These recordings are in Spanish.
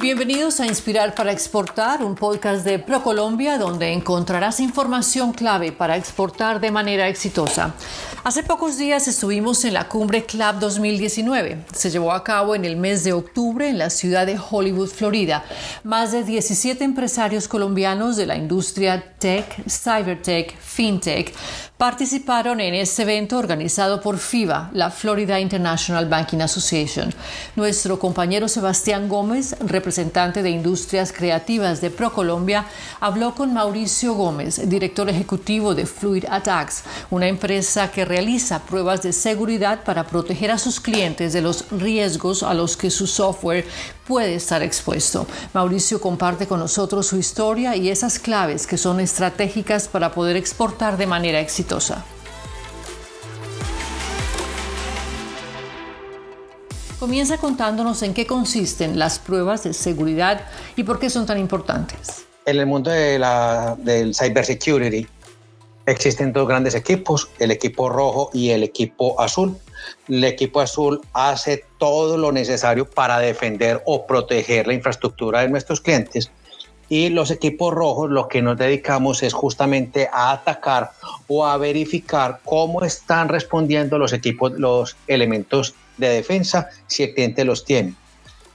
Bienvenidos a Inspirar para Exportar, un podcast de ProColombia donde encontrarás información clave para exportar de manera exitosa. Hace pocos días estuvimos en la cumbre Club 2019. Se llevó a cabo en el mes de octubre en la ciudad de Hollywood, Florida. Más de 17 empresarios colombianos de la industria tech, cybertech, fintech participaron en este evento organizado por FIBA, la Florida International Banking Association. Nuestro compañero Sebastián Gómez, representante de Industrias Creativas de ProColombia, habló con Mauricio Gómez, director ejecutivo de Fluid Attacks, una empresa que realiza pruebas de seguridad para proteger a sus clientes de los riesgos a los que su software puede estar expuesto. Mauricio comparte con nosotros su historia y esas claves que son estratégicas para poder exportar de manera exitosa Comienza contándonos en qué consisten las pruebas de seguridad y por qué son tan importantes. En el mundo de la, del cybersecurity existen dos grandes equipos, el equipo rojo y el equipo azul. El equipo azul hace todo lo necesario para defender o proteger la infraestructura de nuestros clientes y los equipos rojos lo que nos dedicamos es justamente a atacar o a verificar cómo están respondiendo los equipos, los elementos de defensa si el cliente los tiene.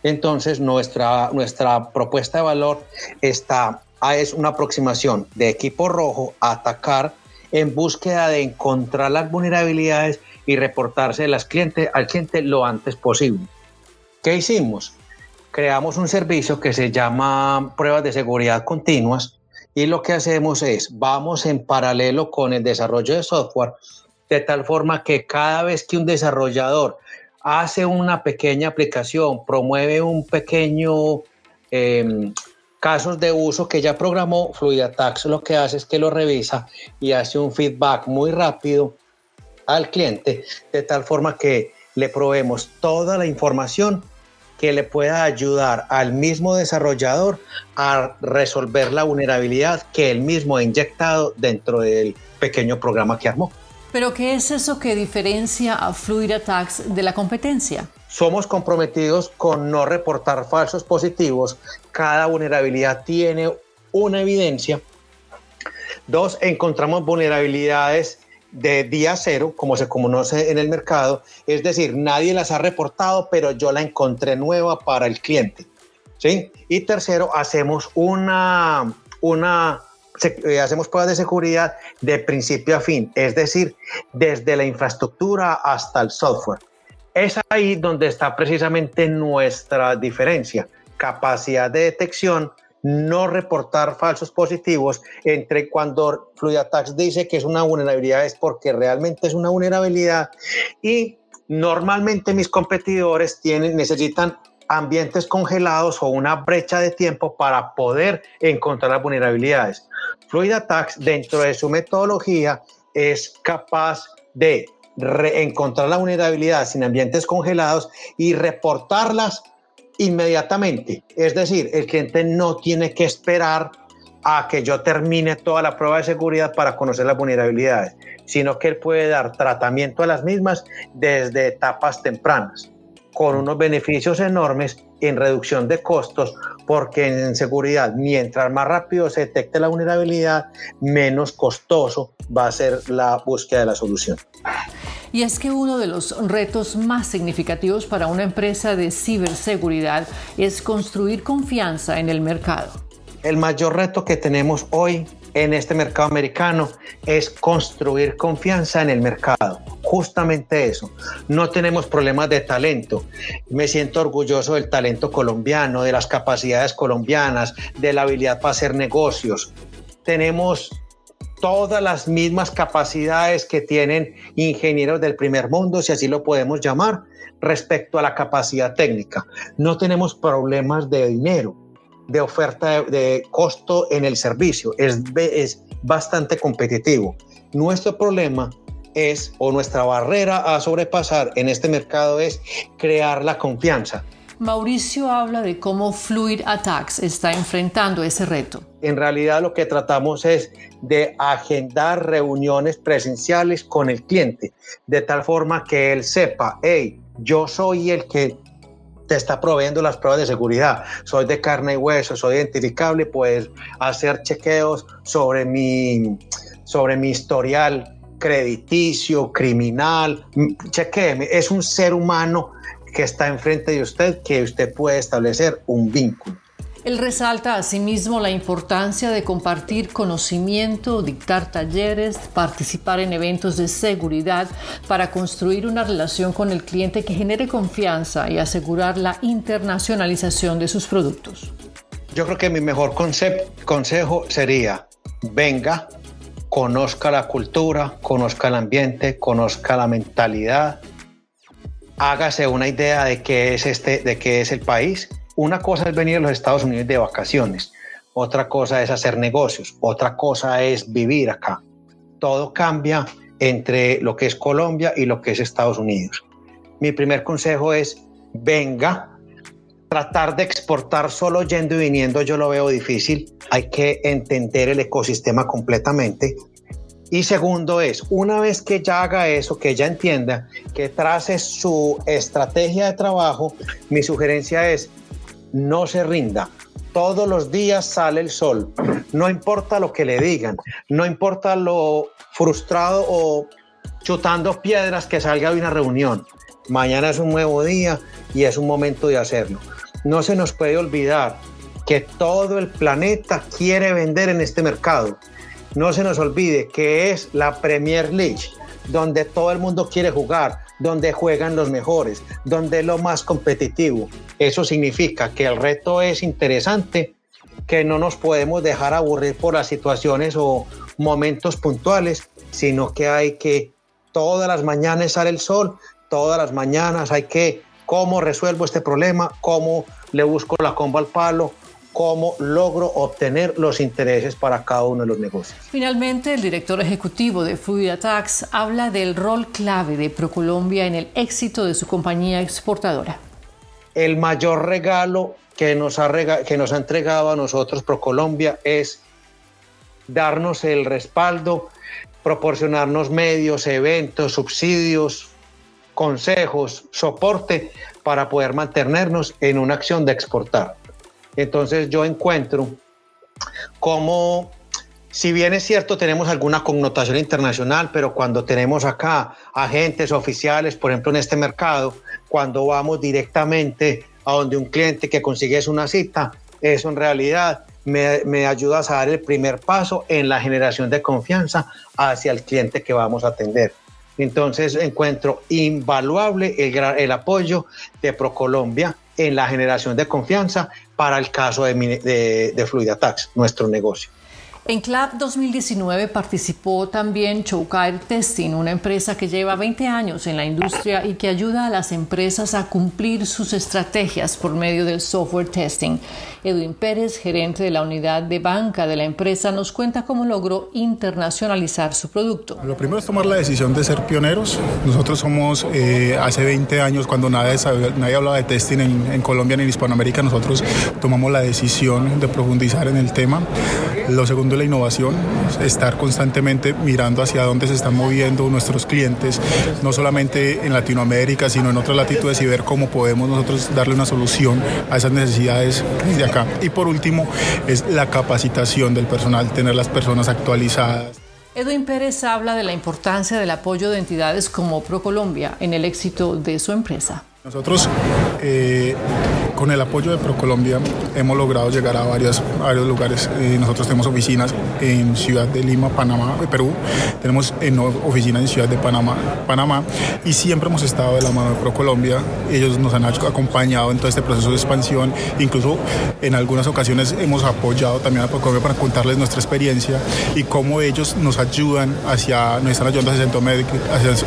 Entonces nuestra, nuestra propuesta de valor está es una aproximación de equipo rojo a atacar en búsqueda de encontrar las vulnerabilidades y reportarse las clientes, al cliente lo antes posible. ¿Qué hicimos? creamos un servicio que se llama pruebas de seguridad continuas y lo que hacemos es, vamos en paralelo con el desarrollo de software, de tal forma que cada vez que un desarrollador hace una pequeña aplicación, promueve un pequeño eh, casos de uso que ya programó, FluidAtax lo que hace es que lo revisa y hace un feedback muy rápido al cliente, de tal forma que le proveemos toda la información que le pueda ayudar al mismo desarrollador a resolver la vulnerabilidad que él mismo ha inyectado dentro del pequeño programa que armó. ¿Pero qué es eso que diferencia a Fluid Attacks de la competencia? Somos comprometidos con no reportar falsos positivos. Cada vulnerabilidad tiene una evidencia. Dos, encontramos vulnerabilidades de día cero, como se conoce en el mercado, es decir, nadie las ha reportado, pero yo la encontré nueva para el cliente. ¿sí? Y tercero, hacemos una, una hacemos pruebas de seguridad de principio a fin, es decir, desde la infraestructura hasta el software. Es ahí donde está precisamente nuestra diferencia, capacidad de detección, no reportar falsos positivos entre cuando FluidAttacks dice que es una vulnerabilidad es porque realmente es una vulnerabilidad y normalmente mis competidores tienen, necesitan ambientes congelados o una brecha de tiempo para poder encontrar las vulnerabilidades. FluidAttacks dentro de su metodología es capaz de encontrar la vulnerabilidad sin ambientes congelados y reportarlas inmediatamente. Es decir, el cliente no tiene que esperar a que yo termine toda la prueba de seguridad para conocer las vulnerabilidades, sino que él puede dar tratamiento a las mismas desde etapas tempranas, con unos beneficios enormes en reducción de costos, porque en seguridad, mientras más rápido se detecte la vulnerabilidad, menos costoso va a ser la búsqueda de la solución. Y es que uno de los retos más significativos para una empresa de ciberseguridad es construir confianza en el mercado. El mayor reto que tenemos hoy en este mercado americano es construir confianza en el mercado. Justamente eso. No tenemos problemas de talento. Me siento orgulloso del talento colombiano, de las capacidades colombianas, de la habilidad para hacer negocios. Tenemos todas las mismas capacidades que tienen ingenieros del primer mundo, si así lo podemos llamar, respecto a la capacidad técnica. No tenemos problemas de dinero, de oferta de, costo en el servicio, es, es bastante competitivo. Nuestro problema es, o nuestra barrera a sobrepasar en este mercado es crear la confianza. Mauricio habla de cómo Fluid Attacks está enfrentando ese reto. En realidad lo que tratamos es de agendar reuniones presenciales con el cliente, de tal forma que él sepa, hey, yo soy el que te está proveyendo las pruebas de seguridad. Soy de carne y hueso, soy identificable, puedes hacer chequeos sobre mi, sobre mi historial crediticio, criminal. Chequeme, es un ser humano que está enfrente de usted que usted puede establecer un vínculo. Él resalta asimismo la importancia de compartir conocimiento, dictar talleres, participar en eventos de seguridad para construir una relación con el cliente que genere confianza y asegurar la internacionalización de sus productos. Yo creo que mi mejor consejo sería, venga, conozca la cultura, conozca el ambiente, conozca la mentalidad, hágase una idea de qué es este, de qué es el país una cosa es venir a los Estados Unidos de vacaciones, otra cosa es hacer negocios, otra cosa es vivir acá. Todo cambia entre lo que es Colombia y lo que es Estados Unidos. Mi primer consejo es, venga, tratar de exportar solo yendo y viniendo yo lo veo difícil, hay que entender el ecosistema completamente. Y segundo es, una vez que ya haga eso, que ya entienda, que trace su estrategia de trabajo, mi sugerencia es, no se rinda. Todos los días sale el sol. No importa lo que le digan, no importa lo frustrado o chutando piedras que salga de una reunión. Mañana es un nuevo día y es un momento de hacerlo. No se nos puede olvidar que todo el planeta quiere vender en este mercado. No se nos olvide que es la Premier League, donde todo el mundo quiere jugar, donde juegan los mejores, donde es lo más competitivo. Eso significa que el reto es interesante, que no nos podemos dejar aburrir por las situaciones o momentos puntuales, sino que hay que todas las mañanas sale el sol, todas las mañanas hay que cómo resuelvo este problema, cómo le busco la comba al palo, cómo logro obtener los intereses para cada uno de los negocios. Finalmente, el director ejecutivo de Food Tax habla del rol clave de ProColombia en el éxito de su compañía exportadora. El mayor regalo que nos ha, que nos ha entregado a nosotros ProColombia es darnos el respaldo, proporcionarnos medios, eventos, subsidios, consejos, soporte para poder mantenernos en una acción de exportar. Entonces yo encuentro como, si bien es cierto, tenemos alguna connotación internacional, pero cuando tenemos acá agentes oficiales, por ejemplo, en este mercado, cuando vamos directamente a donde un cliente que consigues una cita, eso en realidad me, me ayuda a dar el primer paso en la generación de confianza hacia el cliente que vamos a atender. Entonces encuentro invaluable el, el apoyo de ProColombia en la generación de confianza para el caso de, de, de Fluidatax, nuestro negocio. En CLAP 2019 participó también Choukar Testing, una empresa que lleva 20 años en la industria y que ayuda a las empresas a cumplir sus estrategias por medio del software testing. Edwin Pérez, gerente de la unidad de banca de la empresa, nos cuenta cómo logró internacionalizar su producto. Lo primero es tomar la decisión de ser pioneros. Nosotros somos eh, hace 20 años, cuando nadie, nadie hablaba de testing en, en Colombia ni en Hispanoamérica, nosotros tomamos la decisión de profundizar en el tema. Lo segundo la innovación, estar constantemente mirando hacia dónde se están moviendo nuestros clientes, no solamente en Latinoamérica, sino en otras latitudes y ver cómo podemos nosotros darle una solución a esas necesidades de acá. Y por último, es la capacitación del personal, tener las personas actualizadas. Edwin Pérez habla de la importancia del apoyo de entidades como ProColombia en el éxito de su empresa. Nosotros, eh, con el apoyo de ProColombia, hemos logrado llegar a varios, varios lugares. Eh, nosotros tenemos oficinas en Ciudad de Lima, Panamá, eh, Perú. Tenemos en, oficinas en Ciudad de Panamá, Panamá. Y siempre hemos estado de la mano de ProColombia. Ellos nos han acompañado en todo este proceso de expansión. Incluso en algunas ocasiones hemos apoyado también a ProColombia para contarles nuestra experiencia y cómo ellos nos ayudan hacia, nos están ayudando hacia Centroamérica,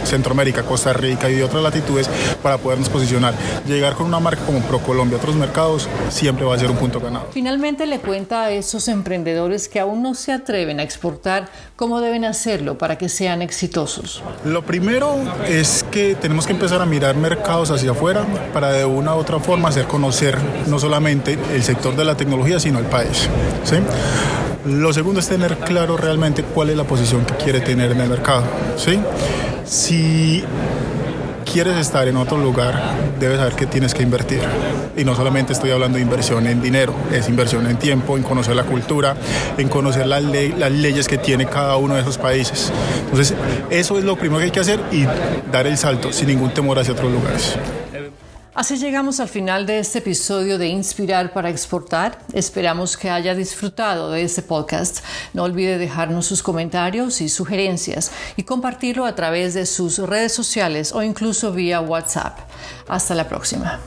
Centroamérica Costa Rica y de otras latitudes para podernos posicionar Llegar con una marca como ProColombia otros mercados siempre va a ser un punto ganado. Finalmente le cuenta a esos emprendedores que aún no se atreven a exportar cómo deben hacerlo para que sean exitosos. Lo primero es que tenemos que empezar a mirar mercados hacia afuera para de una u otra forma hacer conocer no solamente el sector de la tecnología, sino el país. ¿sí? Lo segundo es tener claro realmente cuál es la posición que quiere tener en el mercado. ¿sí? Si quieres estar en otro lugar, debes saber que tienes que invertir. Y no solamente estoy hablando de inversión en dinero, es inversión en tiempo, en conocer la cultura, en conocer las, las leyes que tiene cada uno de esos países. Entonces, eso es lo primero que hay que hacer y dar el salto sin ningún temor hacia otros lugares. Así llegamos al final de este episodio de Inspirar para Exportar. Esperamos que haya disfrutado de este podcast. No olvide dejarnos sus comentarios y sugerencias y compartirlo a través de sus redes sociales o incluso vía WhatsApp. Hasta la próxima.